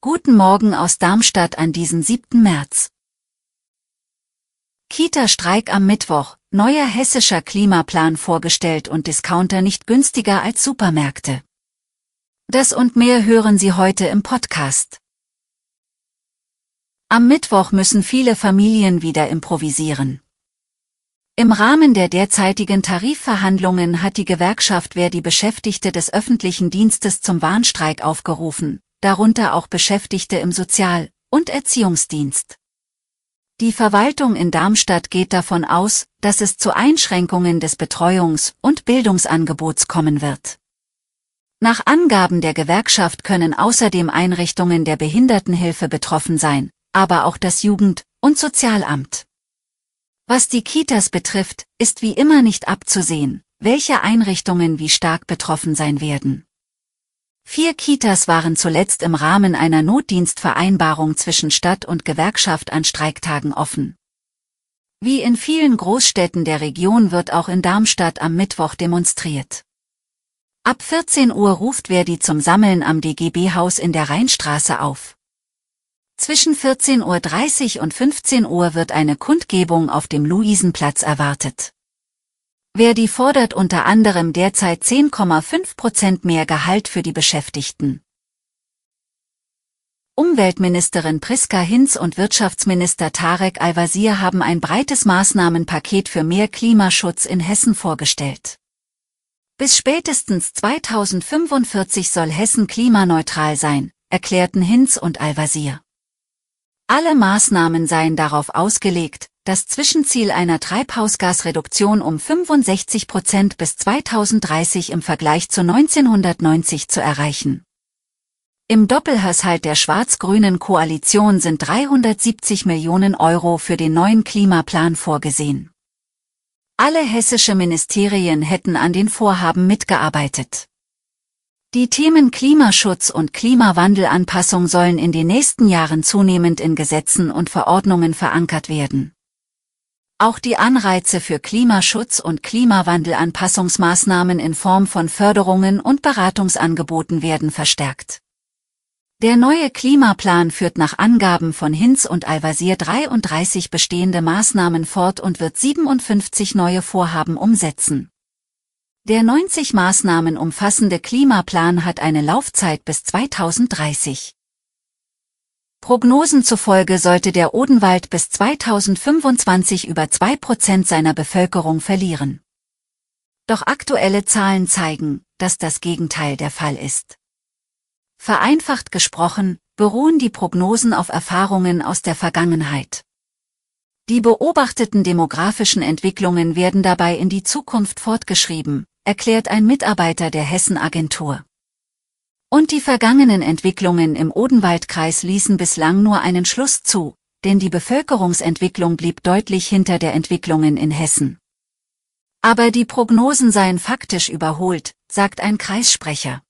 Guten Morgen aus Darmstadt an diesem 7. März. Kita-Streik am Mittwoch, neuer hessischer Klimaplan vorgestellt und Discounter nicht günstiger als Supermärkte. Das und mehr hören Sie heute im Podcast. Am Mittwoch müssen viele Familien wieder improvisieren. Im Rahmen der derzeitigen Tarifverhandlungen hat die Gewerkschaft Verdi Beschäftigte des öffentlichen Dienstes zum Warnstreik aufgerufen, darunter auch Beschäftigte im Sozial- und Erziehungsdienst. Die Verwaltung in Darmstadt geht davon aus, dass es zu Einschränkungen des Betreuungs- und Bildungsangebots kommen wird. Nach Angaben der Gewerkschaft können außerdem Einrichtungen der Behindertenhilfe betroffen sein, aber auch das Jugend- und Sozialamt. Was die Kitas betrifft, ist wie immer nicht abzusehen, welche Einrichtungen wie stark betroffen sein werden. Vier Kitas waren zuletzt im Rahmen einer Notdienstvereinbarung zwischen Stadt und Gewerkschaft an Streiktagen offen. Wie in vielen Großstädten der Region wird auch in Darmstadt am Mittwoch demonstriert. Ab 14 Uhr ruft Verdi zum Sammeln am DGB-Haus in der Rheinstraße auf. Zwischen 14.30 Uhr und 15 Uhr wird eine Kundgebung auf dem Luisenplatz erwartet. Verdi fordert unter anderem derzeit 10,5 Prozent mehr Gehalt für die Beschäftigten. Umweltministerin Priska Hinz und Wirtschaftsminister Tarek Al-Wazir haben ein breites Maßnahmenpaket für mehr Klimaschutz in Hessen vorgestellt. Bis spätestens 2045 soll Hessen klimaneutral sein, erklärten Hinz und Al-Wazir. Alle Maßnahmen seien darauf ausgelegt, das Zwischenziel einer Treibhausgasreduktion um 65 Prozent bis 2030 im Vergleich zu 1990 zu erreichen. Im Doppelhaushalt der schwarz-grünen Koalition sind 370 Millionen Euro für den neuen Klimaplan vorgesehen. Alle hessische Ministerien hätten an den Vorhaben mitgearbeitet. Die Themen Klimaschutz und Klimawandelanpassung sollen in den nächsten Jahren zunehmend in Gesetzen und Verordnungen verankert werden. Auch die Anreize für Klimaschutz und Klimawandelanpassungsmaßnahmen in Form von Förderungen und Beratungsangeboten werden verstärkt. Der neue Klimaplan führt nach Angaben von Hinz und Al-Wazir 33 bestehende Maßnahmen fort und wird 57 neue Vorhaben umsetzen. Der 90 Maßnahmen umfassende Klimaplan hat eine Laufzeit bis 2030. Prognosen zufolge sollte der Odenwald bis 2025 über 2% seiner Bevölkerung verlieren. Doch aktuelle Zahlen zeigen, dass das Gegenteil der Fall ist. Vereinfacht gesprochen, beruhen die Prognosen auf Erfahrungen aus der Vergangenheit. Die beobachteten demografischen Entwicklungen werden dabei in die Zukunft fortgeschrieben, erklärt ein Mitarbeiter der Hessen-Agentur. Und die vergangenen Entwicklungen im Odenwaldkreis ließen bislang nur einen Schluss zu, denn die Bevölkerungsentwicklung blieb deutlich hinter der Entwicklungen in Hessen. Aber die Prognosen seien faktisch überholt, sagt ein Kreissprecher.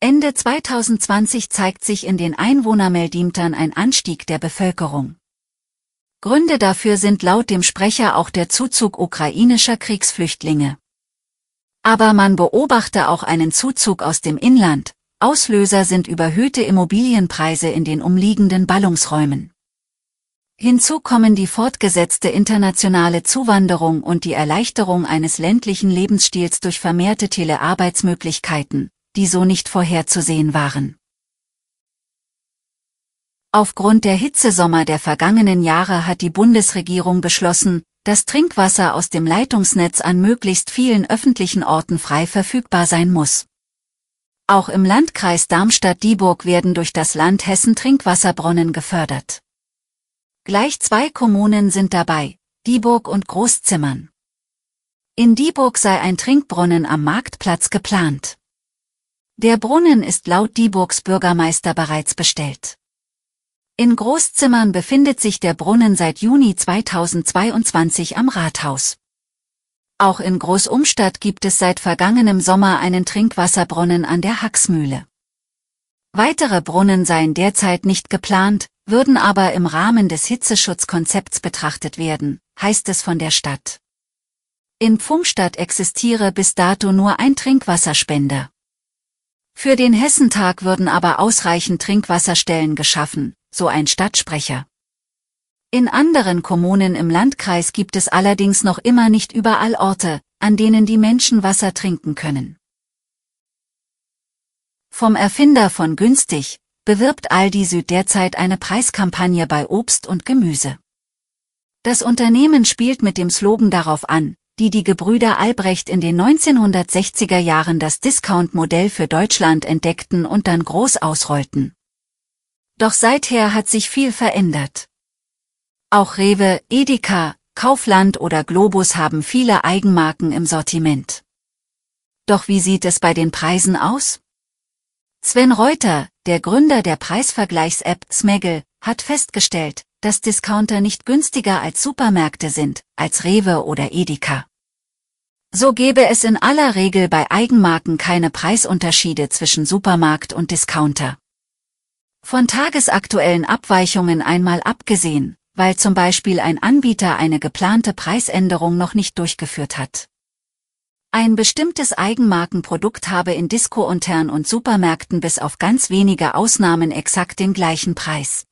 Ende 2020 zeigt sich in den Einwohnermeldimtern ein Anstieg der Bevölkerung. Gründe dafür sind laut dem Sprecher auch der Zuzug ukrainischer Kriegsflüchtlinge. Aber man beobachte auch einen Zuzug aus dem Inland, Auslöser sind überhöhte Immobilienpreise in den umliegenden Ballungsräumen. Hinzu kommen die fortgesetzte internationale Zuwanderung und die Erleichterung eines ländlichen Lebensstils durch vermehrte Telearbeitsmöglichkeiten, die so nicht vorherzusehen waren. Aufgrund der Hitzesommer der vergangenen Jahre hat die Bundesregierung beschlossen, dass Trinkwasser aus dem Leitungsnetz an möglichst vielen öffentlichen Orten frei verfügbar sein muss. Auch im Landkreis Darmstadt-Dieburg werden durch das Land Hessen Trinkwasserbrunnen gefördert. Gleich zwei Kommunen sind dabei, Dieburg und Großzimmern. In Dieburg sei ein Trinkbrunnen am Marktplatz geplant. Der Brunnen ist laut Dieburgs Bürgermeister bereits bestellt. In Großzimmern befindet sich der Brunnen seit Juni 2022 am Rathaus. Auch in Großumstadt gibt es seit vergangenem Sommer einen Trinkwasserbrunnen an der Haxmühle. Weitere Brunnen seien derzeit nicht geplant, würden aber im Rahmen des Hitzeschutzkonzepts betrachtet werden, heißt es von der Stadt. In Pfungstadt existiere bis dato nur ein Trinkwasserspender. Für den Hessentag würden aber ausreichend Trinkwasserstellen geschaffen, so ein Stadtsprecher. In anderen Kommunen im Landkreis gibt es allerdings noch immer nicht überall Orte, an denen die Menschen Wasser trinken können. Vom Erfinder von günstig bewirbt Aldi Süd derzeit eine Preiskampagne bei Obst und Gemüse. Das Unternehmen spielt mit dem Slogan darauf an, die die Gebrüder Albrecht in den 1960er Jahren das Discount-Modell für Deutschland entdeckten und dann groß ausrollten. Doch seither hat sich viel verändert. Auch Rewe, Edeka, Kaufland oder Globus haben viele Eigenmarken im Sortiment. Doch wie sieht es bei den Preisen aus? Sven Reuter, der Gründer der Preisvergleichs-App Smeggle, hat festgestellt, dass Discounter nicht günstiger als Supermärkte sind, als Rewe oder Edeka. So gäbe es in aller Regel bei Eigenmarken keine Preisunterschiede zwischen Supermarkt und Discounter. Von tagesaktuellen Abweichungen einmal abgesehen, weil zum Beispiel ein Anbieter eine geplante Preisänderung noch nicht durchgeführt hat. Ein bestimmtes Eigenmarkenprodukt habe in Disco-Untern und Supermärkten bis auf ganz wenige Ausnahmen exakt den gleichen Preis.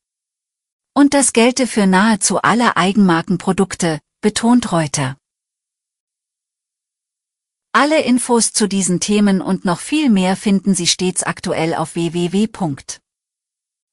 Und das gelte für nahezu alle Eigenmarkenprodukte, betont Reuter. Alle Infos zu diesen Themen und noch viel mehr finden Sie stets aktuell auf